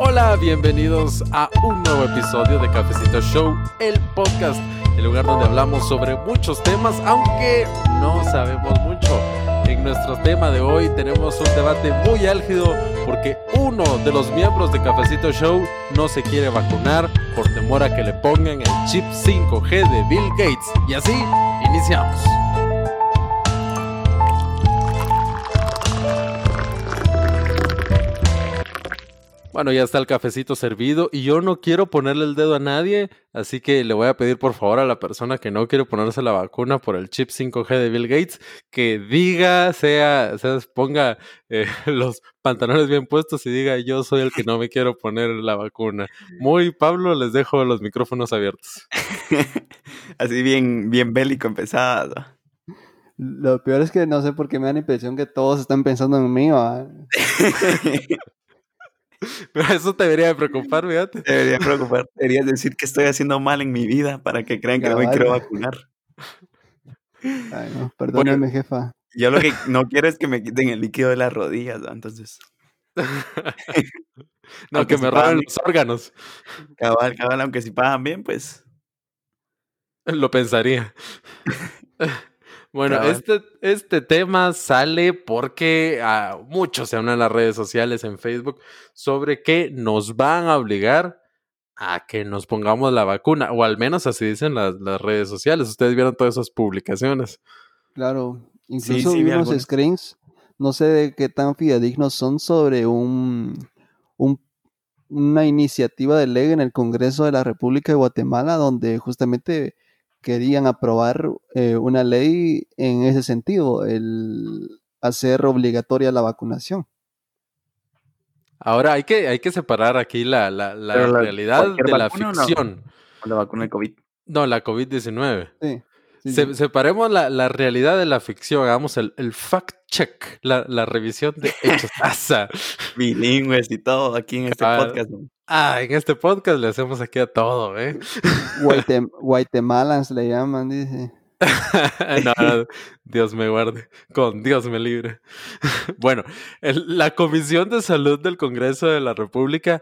Hola, bienvenidos a un nuevo episodio de Cafecito Show, el podcast, el lugar donde hablamos sobre muchos temas, aunque no sabemos mucho. En nuestro tema de hoy tenemos un debate muy álgido porque uno de los miembros de Cafecito Show no se quiere vacunar por temor a que le pongan el chip 5G de Bill Gates. Y así, iniciamos. Bueno, ya está el cafecito servido y yo no quiero ponerle el dedo a nadie, así que le voy a pedir por favor a la persona que no quiere ponerse la vacuna por el chip 5G de Bill Gates que diga, sea, sea ponga eh, los pantalones bien puestos y diga yo soy el que no me quiero poner la vacuna. Muy Pablo, les dejo los micrófonos abiertos. así bien, bien bélico empezado. Lo peor es que no sé por qué me da la impresión que todos están pensando en mí. Pero eso te debería preocupar, fíjate. Debería preocupar. Deberías decir que estoy haciendo mal en mi vida para que crean que no me quiero vacunar. Ay, no, perdóname, jefa. Yo lo que no quiero es que me quiten el líquido de las rodillas, ¿no? entonces. no, que me roben los órganos. Cabal, cabal, aunque si pagan bien, pues. Lo pensaría. Bueno, este, este tema sale porque a muchos se hablan en las redes sociales, en Facebook, sobre que nos van a obligar a que nos pongamos la vacuna, o al menos así dicen las, redes sociales. Ustedes vieron todas esas publicaciones. Claro, incluso vimos screens, no sé de qué tan fidedignos son sobre un, un, una iniciativa de ley en el Congreso de la República de Guatemala donde justamente querían aprobar eh, una ley en ese sentido, el hacer obligatoria la vacunación. Ahora hay que, hay que separar aquí la, la, realidad de la ficción. la vacuna de COVID. No, la COVID-19. Sí. Separemos la, realidad de la ficción, hagamos el, fact check, la, revisión de hechos. Bilingües y todo aquí en este ah, podcast. Ah, en este podcast le hacemos aquí a todo, ¿eh? Guatemalans le llaman, dice. no, Dios me guarde, con Dios me libre. bueno, la Comisión de Salud del Congreso de la República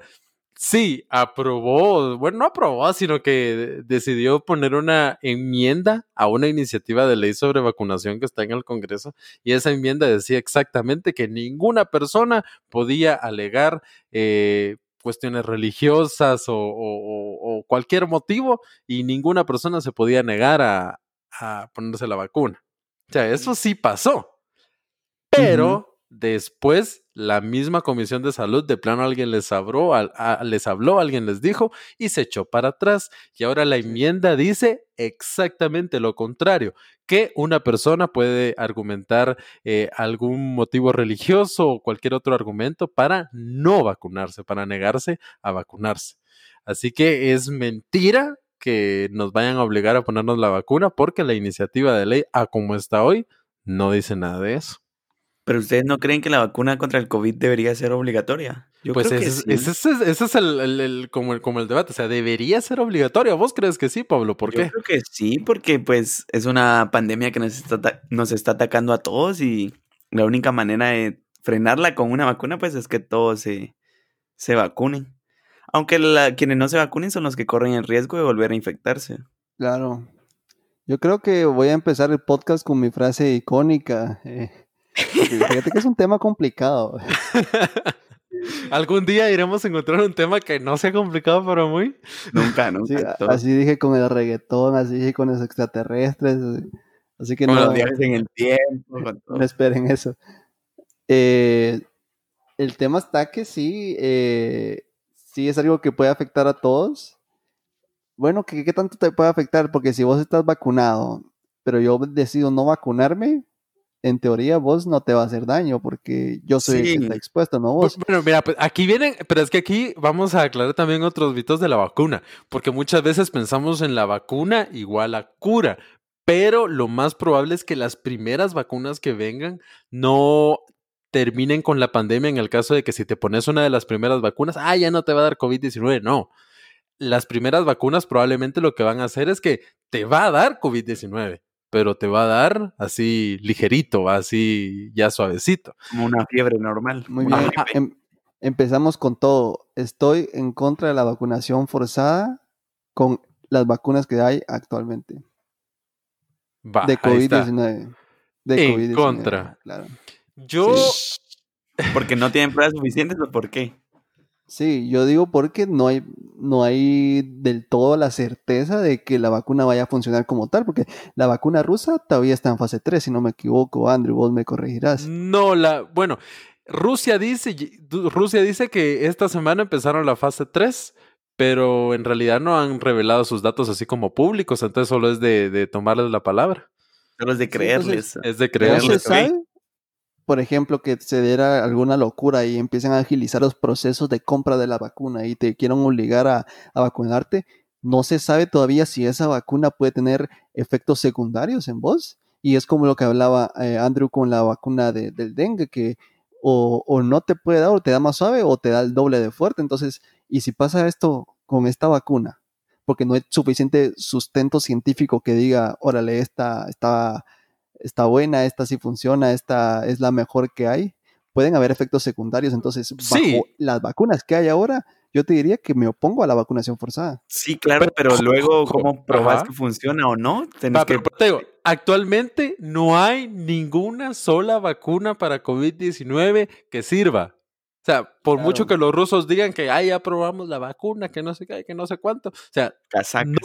sí aprobó, bueno, no aprobó, sino que decidió poner una enmienda a una iniciativa de ley sobre vacunación que está en el Congreso y esa enmienda decía exactamente que ninguna persona podía alegar eh, cuestiones religiosas o, cualquier motivo y ninguna persona se podía negar a, ponerse la vacuna. O sea, eso sí pasó. Pero Después, la misma Comisión de Salud, de plano alguien les habló, les habló, alguien les dijo y se echó para atrás. Y ahora la enmienda dice exactamente lo contrario, que una persona puede argumentar eh, algún motivo religioso o cualquier otro argumento para no vacunarse, para negarse a vacunarse. Así que es mentira que nos vayan a obligar a ponernos la vacuna porque la iniciativa de ley, a como está hoy, no dice nada de eso. Pero ustedes no creen que la vacuna contra el COVID debería ser obligatoria? Yo pues creo ese, que ese, es el, como, el, como el debate, o sea, debería ser obligatoria. ¿Vos crees que sí, Pablo? ¿Por qué? Yo creo que sí, porque pues es una pandemia que nos está, nos está atacando a todos y la única manera de frenarla con una vacuna pues es que todos se, se vacunen. Aunque la, quienes no se vacunen son los que corren el riesgo de volver a infectarse. Claro. Yo creo que voy a empezar el podcast con mi frase icónica. Eh, Fíjate que es un tema complicado. Algún día iremos a encontrar un tema que no sea complicado para muy. Nunca, nunca. así dije con el reggaetón, así dije con los extraterrestres. Así que no. Los viajes en el tiempo. No esperen eso. Eh, el tema está que sí, eh, sí es algo que puede afectar a todos. Bueno, ¿qué, ¿qué tanto te puede afectar? Porque si vos estás vacunado, pero yo decido no vacunarme, en teoría vos no te va a hacer daño porque yo soy el que está expuesto, no vos. Bueno, mira, pues aquí vienen, pero es que aquí vamos a aclarar también otros mitos de la vacuna, porque muchas veces pensamos en la vacuna igual a cura, pero lo más probable es que las primeras vacunas que vengan no terminen con la pandemia en el caso de que si te pones una de las primeras vacunas, ah, ya no te va a dar COVID-19, no. Las primeras vacunas probablemente lo que van a hacer es que te va a dar COVID-19 pero te va a dar así ligerito, así ya suavecito. Como una fiebre normal. Muy bien. empezamos con todo. Estoy en contra de la vacunación forzada con las vacunas que hay actualmente. de COVID-19. De en contra. Claro. Yo. ¿Porque no tienen pruebas suficientes o por qué? Sí, yo digo porque no hay, no hay del todo la certeza de que la vacuna vaya a funcionar como tal, porque la vacuna rusa todavía está en fase 3, si no me equivoco, Andrew, vos me corregirás. No, la, bueno, Rusia dice, Rusia dice que esta semana empezaron la fase 3, pero en realidad no han revelado sus datos así como públicos, entonces solo es de, tomarles la palabra. Solo es de creerles. es de creerles por ejemplo, que se diera alguna locura y empiecen a agilizar los procesos de compra de la vacuna y te quieran obligar a, vacunarte, no se sabe todavía si esa vacuna puede tener efectos secundarios en vos. Y es como lo que hablaba eh, Andrew con la vacuna del dengue, que o, o, no te puede dar o te da más suave o te da el doble de fuerte. Entonces, y si pasa esto con esta vacuna, porque no hay suficiente sustento científico que diga, órale, esta está está buena, esta sí funciona, esta es la mejor que hay, pueden haber efectos secundarios. Entonces, bajo las vacunas que hay ahora, yo te diría que me opongo a la vacunación forzada. Sí, claro, pero, luego, ¿cómo probas que funciona o no? actualmente no hay ninguna sola vacuna para COVID-19 que sirva. O sea, por mucho que los rusos digan que ay, ya probamos la vacuna, que no sé qué, que no sé cuánto. O sea,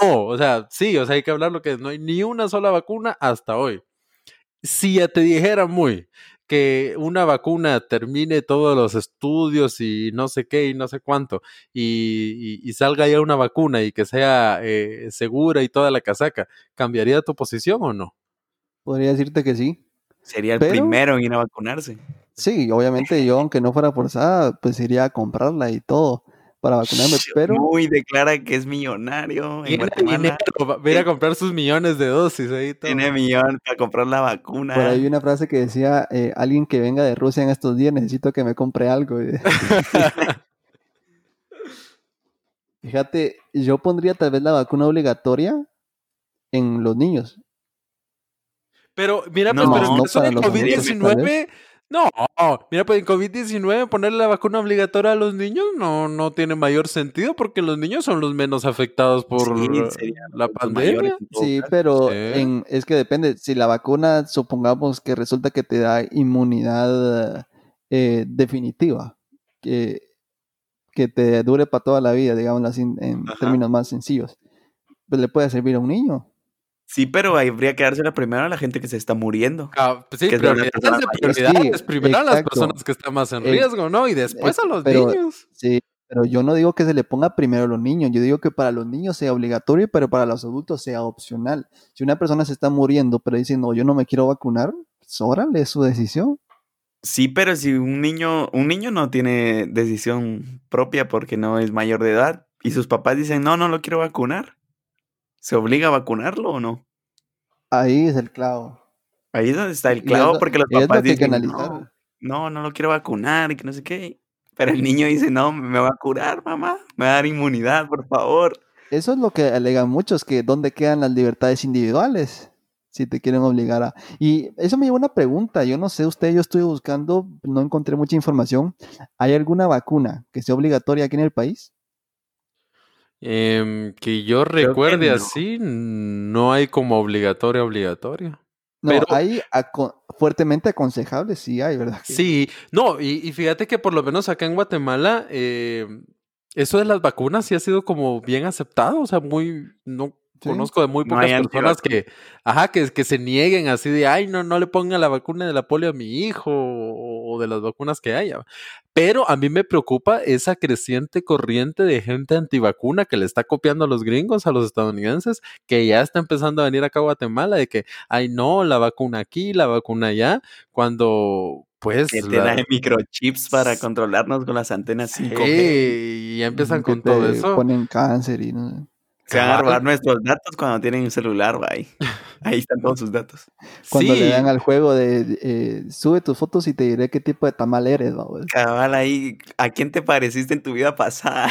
no, o sea, sí, o sea, hay que hablar lo que no hay ni una sola vacuna hasta hoy si ya te dijera muy que una vacuna termine todos los estudios y no sé qué y no sé cuánto, y, salga ya una vacuna y que sea eh, segura y toda la casaca, ¿cambiaría tu posición o no? Podría decirte que sí. Sería el primero en ir a vacunarse. Sí, obviamente yo, aunque no fuera forzada, pues iría a comprarla y todo para vacunarme, pero... Muy declara que es millonario. Dinero, va a ir a comprar sus millones de dosis ahí. Tiene millones para comprar la vacuna. Por ahí una frase que decía, eh, alguien que venga de Rusia en estos días, necesito que me compre algo. Fíjate, yo pondría tal vez la vacuna obligatoria en los niños. Pero, mira, pues, pero no, eso de COVID-19 no, mira, pues en COVID-19 ponerle la vacuna obligatoria a los niños no, no tiene mayor sentido porque los niños son los menos afectados por la pandemia. Sí, pero es que depende. Si la vacuna, supongamos que resulta que te da inmunidad eh, definitiva, que, que te dure para toda la vida, digamos así, en términos más sencillos, pues le puede servir a un niño. Sí, pero habría que dársela primero a la gente que se está muriendo. Ah, pues sí, pero es primero a las personas que están más en riesgo, ¿no? Y después a los niños. Sí, pero yo no digo que se le ponga primero a los niños, yo digo que para los niños sea obligatorio, pero para los adultos sea opcional. Si una persona se está muriendo, pero dice, no, yo no me quiero vacunar, pues órale, es su decisión. Sí, pero si un niño, un niño no tiene decisión propia porque no es mayor de edad y sus papás dicen, no, no lo quiero vacunar, ¿Se obliga a vacunarlo o no? Ahí es el clavo. Ahí es donde está el clavo, porque los papás dicen, no, no, lo quiero vacunar y que no sé qué. Pero el niño dice, no, me va a curar, mamá, me va a dar inmunidad, por favor. Eso es lo que alegan muchos, que dónde quedan las libertades individuales, si te quieren obligar a... Y eso me lleva a una pregunta, yo no sé usted, yo estoy buscando, no encontré mucha información. ¿Hay alguna vacuna que sea obligatoria aquí en el país? Em, que yo recuerde así, no hay como obligatoria, obligatoria. No, pero, hay fuertemente aconsejable, sí hay, ¿verdad? Sí, no, y, fíjate que por lo menos acá en Guatemala, em, eso de las vacunas sí ha sido como bien aceptado, o sea, muy, no conozco de muy pocas personas que, ajá, que, que se nieguen así de, ay, no, no le ponga la vacuna de la polio a mi hijo o, o de las vacunas que haya. Pero a mí me preocupa esa creciente corriente de gente antivacuna que le está copiando a los gringos, a los estadounidenses, que ya está empezando a venir acá a Guatemala, de que, ay, no, la vacuna aquí, la vacuna allá, cuando pues. Que te da microchips para controlarnos con las antenas 5G. y ya empiezan con todo eso. Ponen cáncer y no. Se van a robar nuestros datos cuando tienen un celular, bye. Ahí están todos sus datos. Cuando le dan al juego de eh, sube tus fotos y te diré qué tipo de tamal eres, ¿no? Cabal ahí, ¿a quién te pareciste en tu vida pasada?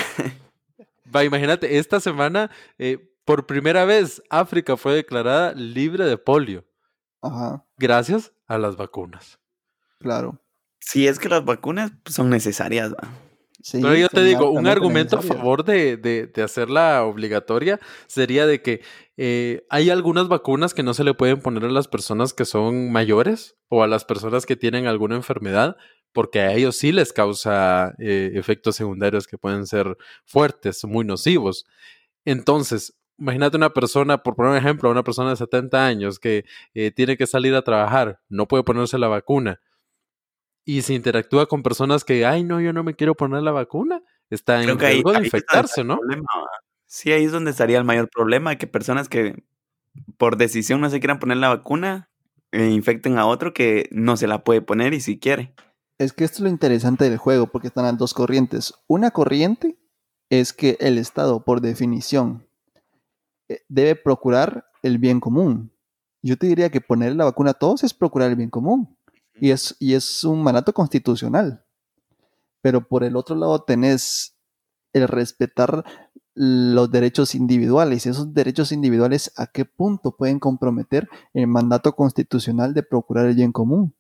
Va, imagínate, esta semana, eh, por primera vez, África fue declarada libre de polio. Ajá. Gracias a las vacunas. Claro. Sí, es que las vacunas son necesarias, ¿va? Pero yo te digo, un argumento a favor de, de, hacerla obligatoria sería de que eh, hay algunas vacunas que no se le pueden poner a las personas que son mayores o a las personas que tienen alguna enfermedad, porque a ellos sí les causa eh, efectos secundarios que pueden ser fuertes, muy nocivos. Entonces, imagínate una persona, por poner un ejemplo, una persona de 70 años que eh, tiene que salir a trabajar, no puede ponerse la vacuna y se interactúa con personas que, ay, no, yo no me quiero poner la vacuna, está en riesgo de infectarse, ¿no? sí, ahí es donde estaría el mayor problema, que personas que por decisión no se quieran poner la vacuna eh, infecten a otro que no se la puede poner y si quiere. Es que esto es lo interesante del juego, porque están las dos corrientes. Una corriente es que el Estado, por definición, eh, debe procurar el bien común. Yo te diría que poner la vacuna a todos es procurar el bien común. Y es, y es un mandato constitucional. Pero por el otro lado tenés el respetar los derechos individuales. Esos derechos individuales, ¿a qué punto pueden comprometer el mandato constitucional de procurar el bien común?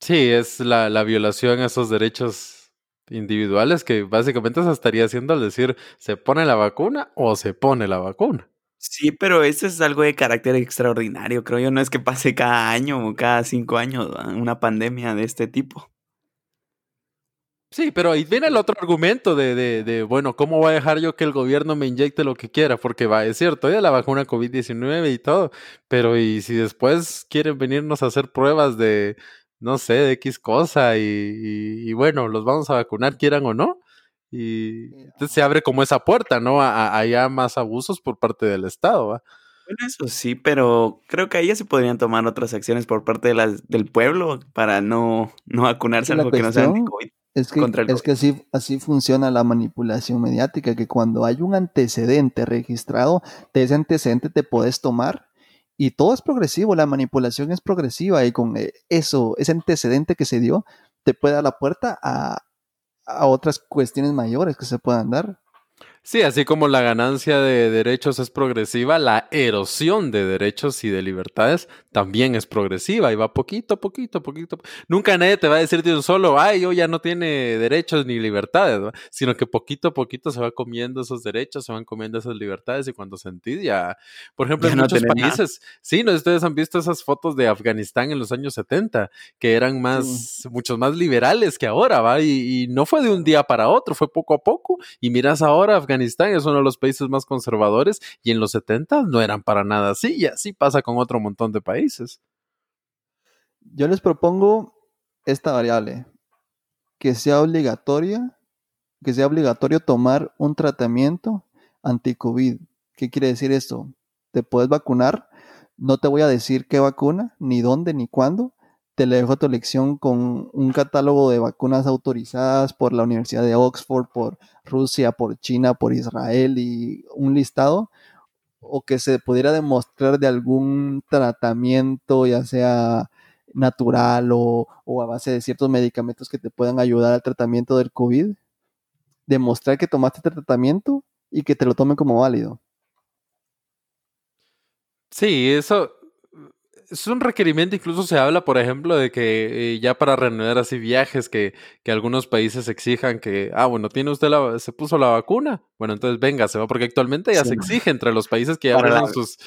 Sí, es la, la violación a esos derechos individuales que básicamente se estaría haciendo al decir, ¿se pone la vacuna o se pone la vacuna? Sí, pero eso es algo de carácter extraordinario, creo yo. No es que pase cada año o cada cinco años una pandemia de este tipo. Sí, pero ahí viene el otro argumento de, de, de, bueno, ¿cómo voy a dejar yo que el gobierno me inyecte lo que quiera? Porque va, es cierto, ya la vacuna COVID-19 y todo, pero y si después quieren venirnos a hacer pruebas de, no sé, de X cosa y, y, y bueno, los vamos a vacunar, quieran o no, y entonces se abre como esa puerta, ¿no? A, ya más abusos por parte del Estado, ¿va? Bueno, eso sí, pero creo que ahí ya se podrían tomar otras acciones por parte de las, del pueblo para no, no vacunarse algo que no sea COVID. Es que, es que así, así funciona la manipulación mediática, que cuando hay un antecedente registrado, de ese antecedente te puedes tomar y todo es progresivo, la manipulación es progresiva y con eh, eso, ese antecedente que se dio, te puede dar la puerta a, a otras cuestiones mayores que se puedan dar. Sí, así como la ganancia de derechos es progresiva, la erosión de derechos y de libertades también es progresiva y va poquito, poquito, poquito. Nunca nadie te va a decir de un solo, ay, yo ya no tiene derechos ni libertades, sino que poquito a poquito se va comiendo esos derechos, se van comiendo esas libertades y cuando sentís ya, por ejemplo, en muchos países, sí, no, ustedes han visto esas fotos de Afganistán en los años 70, que eran más, muchos más liberales que ahora, ¿va? Y, y no fue de un día para otro, fue poco a poco. Y miras ahora Afganistán Afganistán es uno de los países más conservadores y en los 70 no eran para nada así y así pasa con otro montón de países. Yo les propongo esta variable, que sea obligatoria, que sea obligatorio tomar un tratamiento anti-COVID. ¿Qué quiere decir esto? Te puedes vacunar, no te voy a decir qué vacuna, ni dónde, ni cuándo, te le dejo tu elección con un catálogo de vacunas autorizadas por la Universidad de Oxford, por Rusia, por China, por Israel y un listado, o que se pudiera demostrar de algún tratamiento, ya sea natural o, o a base de ciertos medicamentos que te puedan ayudar al tratamiento del COVID, demostrar que tomaste este tratamiento y que te lo tomen como válido. Sí, eso, es un requerimiento, incluso se habla, por ejemplo, de que eh, ya para reanudar así viajes, que, que, algunos países exijan que, ah, bueno, tiene usted la, se puso la vacuna, bueno, entonces venga, se va, porque actualmente ya se exige entre los países que ya abren sus,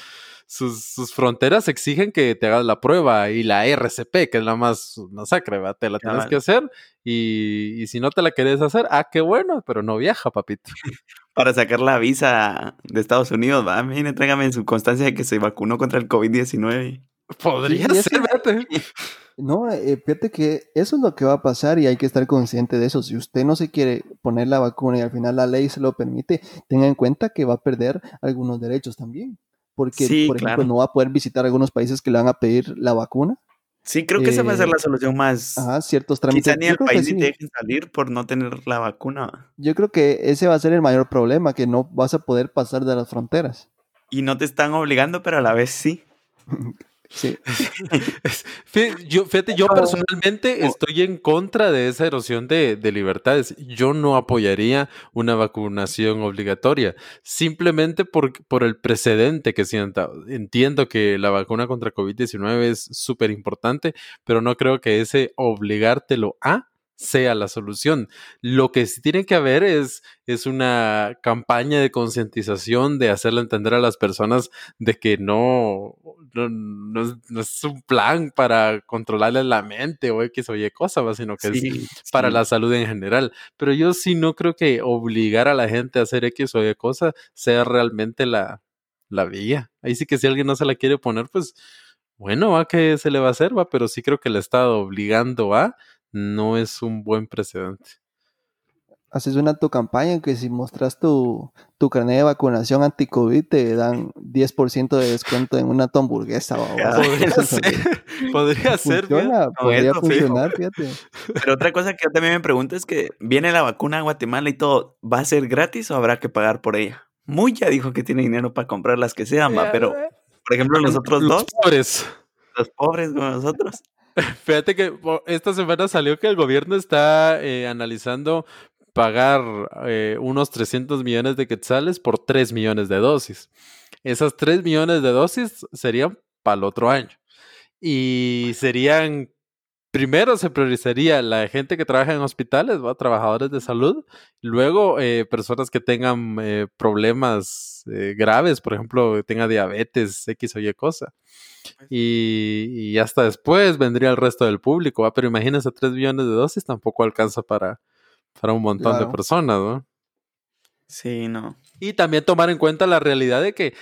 sus, sus, fronteras, exigen que te hagas la prueba y la RCP, que es la más masacre, ¿va? te la tienes que hacer y, y, si no te la querés hacer, ah, qué bueno, pero no viaja, papito. para sacar la visa de Estados Unidos, va, mire, tráigame su constancia de que se vacunó contra el COVID-19. Podría ser, No, eh, fíjate que eso es lo que va a pasar y hay que estar consciente de eso. Si usted no se quiere poner la vacuna y al final la ley se lo permite, tenga en cuenta que va a perder algunos derechos también. Porque, por ejemplo, no va a poder visitar algunos países que le van a pedir la vacuna. Sí, creo que esa va a ser la eh, solución más. Ajá, ciertos trámites. Quizá ni el país te dejen salir por no tener la vacuna. Yo creo que ese va a ser el mayor problema, que no vas a poder pasar de las fronteras. Y no te están obligando, pero a la vez sí. Sí. yo, fíjate, yo personalmente estoy en contra de esa erosión de, de, libertades. Yo no apoyaría una vacunación obligatoria, simplemente por, por el precedente que sienta. Entiendo que la vacuna contra COVID-19 es súper importante, pero no creo que ese obligártelo a sea la solución. Lo que sí tiene que haber es, es una campaña de concientización, de hacerle entender a las personas de que no, no, es un plan para controlarle la mente o X o Y cosa, sino que es para la salud en general. Pero yo sí no creo que obligar a la gente a hacer X o Y cosa sea realmente la, la vía. Ahí sí que si alguien no se la quiere poner, pues bueno, ¿a qué se le va a hacer? va Pero sí creo que el Estado obligando a no es un buen precedente. Haces una tu campaña que si mostras tu, tu carnet de vacunación anti-COVID te dan 10% de descuento en una tu hamburguesa. podría ser, podría ser. podría funcionar, fíjate. Pero otra cosa que yo también me pregunto es que viene la vacuna a Guatemala y todo, ¿va a ser gratis o habrá que pagar por ella? Muy ya dijo que tiene dinero para comprar las que sean, va, pero por ejemplo nosotros los dos. Pobres. Los pobres como nosotros. Fíjate que esta semana salió que el gobierno está eh, analizando pagar eh, unos 300 millones de quetzales por 3 millones de dosis. Esas 3 millones de dosis serían para el otro año. Y serían, primero se priorizaría la gente que trabaja en hospitales, ¿va? trabajadores de salud, luego eh, personas que tengan problemas graves, por ejemplo, tenga diabetes, X o Y cosa. Pues y, hasta después vendría el resto del público, pero imagínense, 3 millones de dosis tampoco alcanza para, para un montón de personas, ¿no? Sí, no. Y también tomar en cuenta la realidad de que,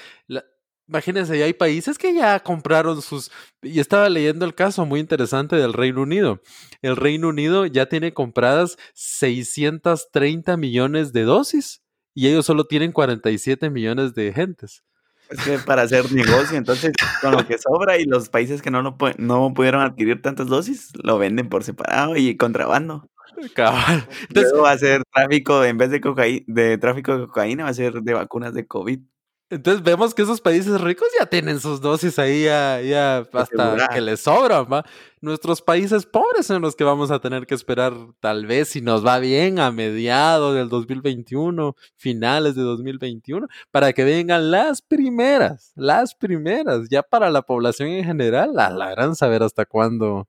imagínense, ya hay países que ya compraron sus... Y estaba leyendo el caso muy interesante del Reino Unido. El Reino Unido ya tiene compradas 630 millones de dosis y ellos solo tienen 47 millones de gentes. Es que para hacer negocio, entonces con lo que sobra y los países que no, lo no pudieron adquirir tantas dosis, lo venden por separado y contrabando. Cabal. Entonces, Luego va a ser tráfico, en vez de, cocaína, de tráfico de cocaína, va a ser de vacunas de COVID. Entonces vemos que esos países ricos ya tienen sus dosis ahí ya, hasta que les sobran, ¿va? Nuestros países pobres son los que vamos a tener que esperar tal vez si nos va bien a mediados del 2021, finales de 2021, para que vengan las primeras, las primeras, ya para la población en general, a la gran saber hasta cuándo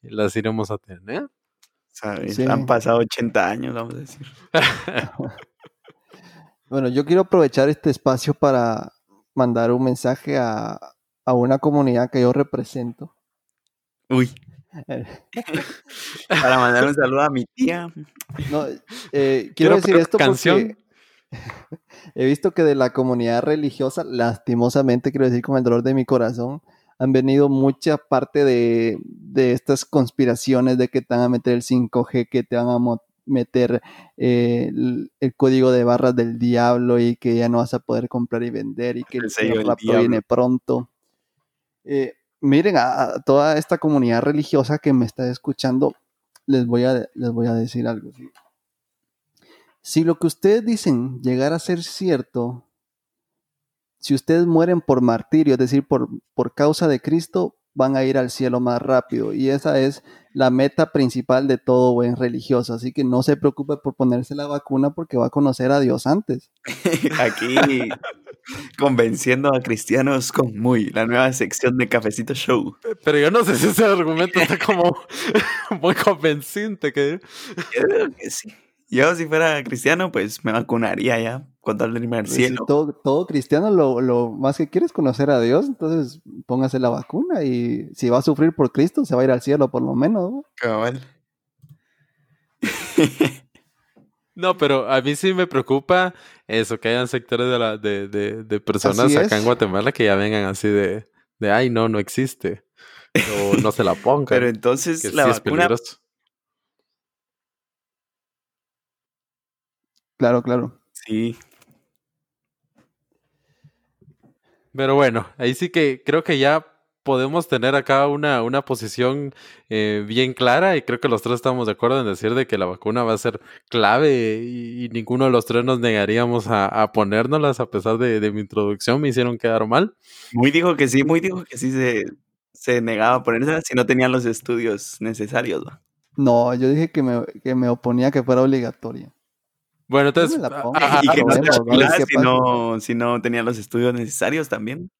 las iremos a tener. Han pasado 80 años, vamos a decir. Bueno, yo quiero aprovechar este espacio para mandar un mensaje a, una comunidad que yo represento. Uy. para mandar un saludo a mi tía. No, eh, quiero, decir esto porque he visto que de la comunidad religiosa, lastimosamente, quiero decir con el dolor de mi corazón, han venido mucha parte de, de estas conspiraciones de que te van a meter el 5G, que te van a meter eh, el, código de barras del diablo y que ya no vas a poder comprar y vender y que el, el rapto viene pronto. Eh, miren, a, toda esta comunidad religiosa que me está escuchando, les voy a, les voy a decir algo. Si lo que ustedes dicen llegara a ser cierto, si ustedes mueren por martirio, es decir, por, por causa de Cristo, van a ir al cielo más rápido. Y esa es la meta principal de todo buen religioso. Así que no se preocupe por ponerse la vacuna porque va a conocer a Dios antes. Aquí convenciendo a cristianos con muy la nueva sección de Cafecito Show. Pero yo no sé si ese argumento está como muy convenciente. Que... Yo creo que sí. Yo si fuera cristiano, pues me vacunaría ya con tal de irme al pues cielo. todo, todo, cristiano lo, lo, más que quiere es conocer a Dios, entonces póngase la vacuna y si va a sufrir por Cristo, se va a ir al cielo por lo menos. Cabal. No, pero a mí sí me preocupa eso, que hayan sectores de, la, de, de, de personas acá en Guatemala que ya vengan así de, de, ay, no, no existe. O no se la pongan. Pero entonces la vacuna... Claro, claro. Sí. Pero bueno, ahí sí que creo que ya podemos tener acá una, una posición eh, bien clara y creo que los tres estamos de acuerdo en decir de que la vacuna va a ser clave y, ninguno de los tres nos negaríamos a, a ponérnoslas a pesar de, mi introducción, me hicieron quedar mal. Muy dijo que sí, muy dijo que sí se, se negaba a ponérselas si no tenían los estudios necesarios. No, yo dije que me, que me oponía a que fuera obligatoria. Bueno, entonces. y que no, si, no, tenía los estudios necesarios también.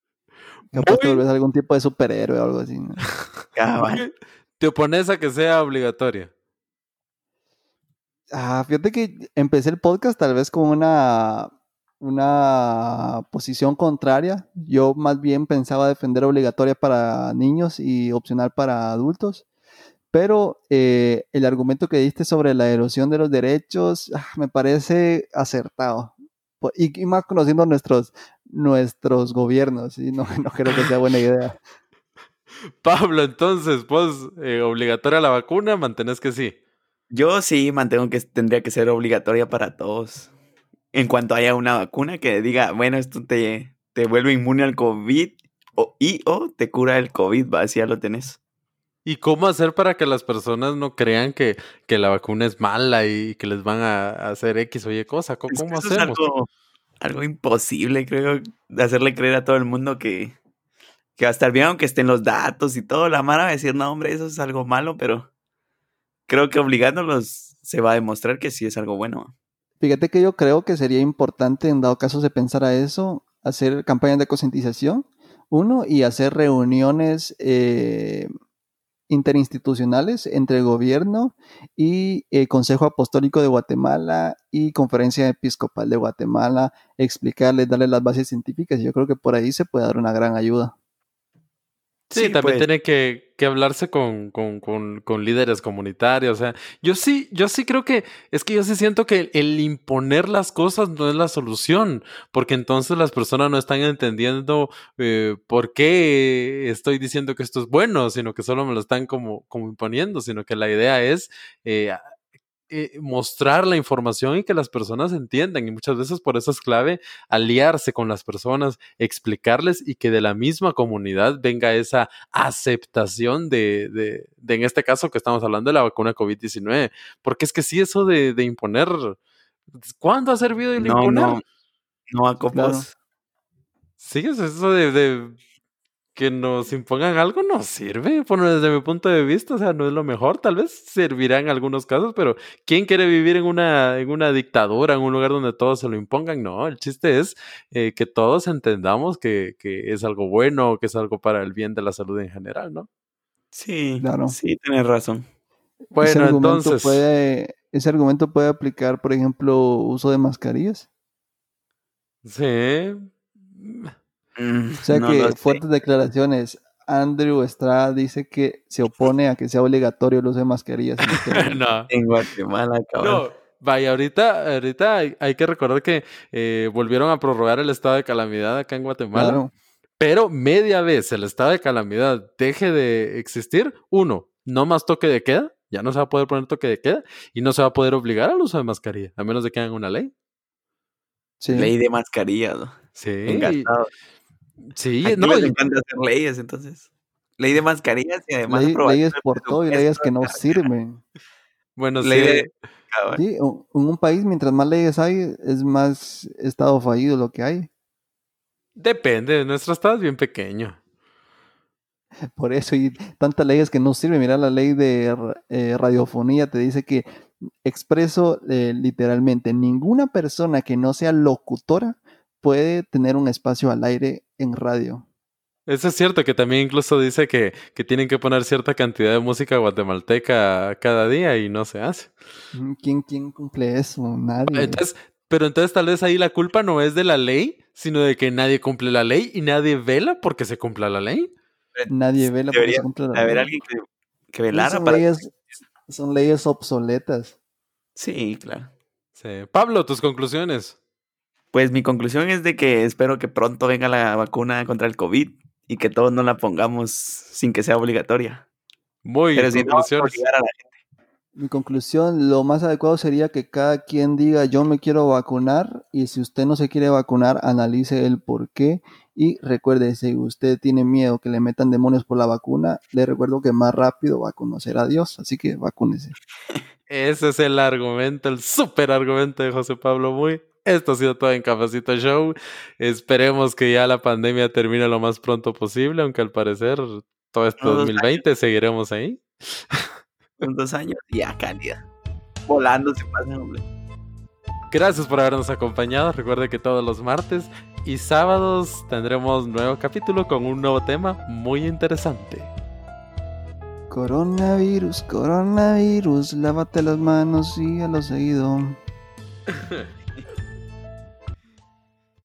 Capaz te algún tipo de superhéroe o algo así. Te opones a que sea obligatoria. Ah, fíjate que empecé el podcast tal vez con una, una posición contraria. Yo más bien pensaba defender obligatoria para niños y opcional para adultos. Pero eh, el argumento que diste sobre la erosión de los derechos ah, me parece acertado. Y, más conociendo nuestros, nuestros gobiernos, y no, no creo que sea buena idea. Pablo, entonces, pues, eh, obligatoria la vacuna, mantenés que sí. Yo sí mantengo que tendría que ser obligatoria para todos. En cuanto haya una vacuna que diga, bueno, esto te, te vuelve inmune al COVID o, y o te cura el COVID, va, así ya lo tenés. ¿Y cómo hacer para que las personas no crean que, que la vacuna es mala y que les van a, hacer X o Y cosa? ¿Cómo, hacemos? Es algo, algo, imposible, creo, de hacerle creer a todo el mundo que, que va a estar bien, aunque estén los datos y todo. La Mara va a decir, no, hombre, eso es algo malo, pero creo que obligándolos se va a demostrar que sí es algo bueno. Fíjate que yo creo que sería importante, en dado caso de pensar a eso, hacer campañas de concientización, uno, y hacer reuniones eh, interinstitucionales entre el gobierno y el Consejo Apostólico de Guatemala y Conferencia Episcopal de Guatemala, explicarles, darles las bases científicas. Yo creo que por ahí se puede dar una gran ayuda. Sí, también pues. tiene que, que hablarse con, con, con, con, líderes comunitarios. O sea, yo sí, yo sí creo que es que yo sí siento que el imponer las cosas no es la solución, porque entonces las personas no están entendiendo eh, por qué estoy diciendo que esto es bueno, sino que solo me lo están como, como imponiendo, sino que la idea es eh, eh, mostrar la información y que las personas entiendan. Y muchas veces por eso es clave aliarse con las personas, explicarles y que de la misma comunidad venga esa aceptación de, de, en este caso que estamos hablando de la vacuna COVID-19. Porque es que sí, eso de, imponer, ¿cuándo ha servido el imponer? No, no a copos. Sí, es eso de que nos impongan algo no sirve, bueno, desde mi punto de vista, o sea, no es lo mejor, tal vez servirá en algunos casos, pero ¿quién quiere vivir en una, en una dictadura, en un lugar donde todos se lo impongan? No, el chiste es eh, que todos entendamos que, que, es algo bueno, que es algo para el bien de la salud en general, ¿no? Sí, claro. Sí, tienes razón. Bueno, entonces... Puede, ese argumento puede aplicar, por ejemplo, uso de mascarillas. Sí. Mm, o sea que fuertes declaraciones. Andrew Estrada dice que se opone a que sea obligatorio el uso de mascarillas. no. En Guatemala, cabrón. No. Vaya, ahorita, ahorita hay, que recordar que eh, volvieron a prorrogar el estado de calamidad acá en Guatemala. Pero media vez el estado de calamidad deje de existir, uno, no más toque de queda, ya no se va a poder poner toque de queda y no se va a poder obligar al uso de mascarilla, a menos de que hagan una ley. Sí. Ley de mascarilla, ¿no? Sí. Encantado. Sí, no. Les encanta hacer leyes, entonces. Ley de mascarillas y además leyes por todo y leyes que no sirven. Bueno, sí. sí, en un país, mientras más leyes hay, es más estado fallido lo que hay. Depende, nuestro estado es bien pequeño. Por eso, y tantas leyes que no sirven. Mira, la ley de eh, radiofonía te dice que, expreso eh, literalmente, ninguna persona que no sea locutora puede tener un espacio al aire en radio. Eso es cierto, que también incluso dice que, que, tienen que poner cierta cantidad de música guatemalteca cada día y no se hace. ¿Quién, quién cumple eso? Nadie. Entonces, pero entonces tal vez ahí la culpa no es de la ley, sino de que nadie cumple la ley y nadie vela porque se cumpla la ley. Nadie vela porque se cumpla la ley. haber alguien que, que velara son para... Leyes, son leyes obsoletas. Sí, claro. Sí. Pablo, tus conclusiones. Pues mi conclusión es de que espero que pronto venga la vacuna contra el COVID y que todos no la pongamos sin que sea obligatoria. Muy bien, Mi conclusión, lo más adecuado sería que cada quien diga yo me quiero vacunar y si usted no se quiere vacunar, analice el por qué y recuerde, si usted tiene miedo que le metan demonios por la vacuna, le recuerdo que más rápido va a conocer a Dios, así que vacúnese. Ese es el argumento, el súper argumento de José Pablo Muy. Esto ha sido todo en Cafecito Show. Esperemos que ya la pandemia termine lo más pronto posible, aunque al parecer todo este 2020 seguiremos ahí. En dos años, ya cálida. Volando se pasa, hombre. Gracias por habernos acompañado. Recuerde que todos los martes y sábados tendremos nuevo capítulo con un nuevo tema muy interesante. Coronavirus, coronavirus, lávate las manos y a lo seguido.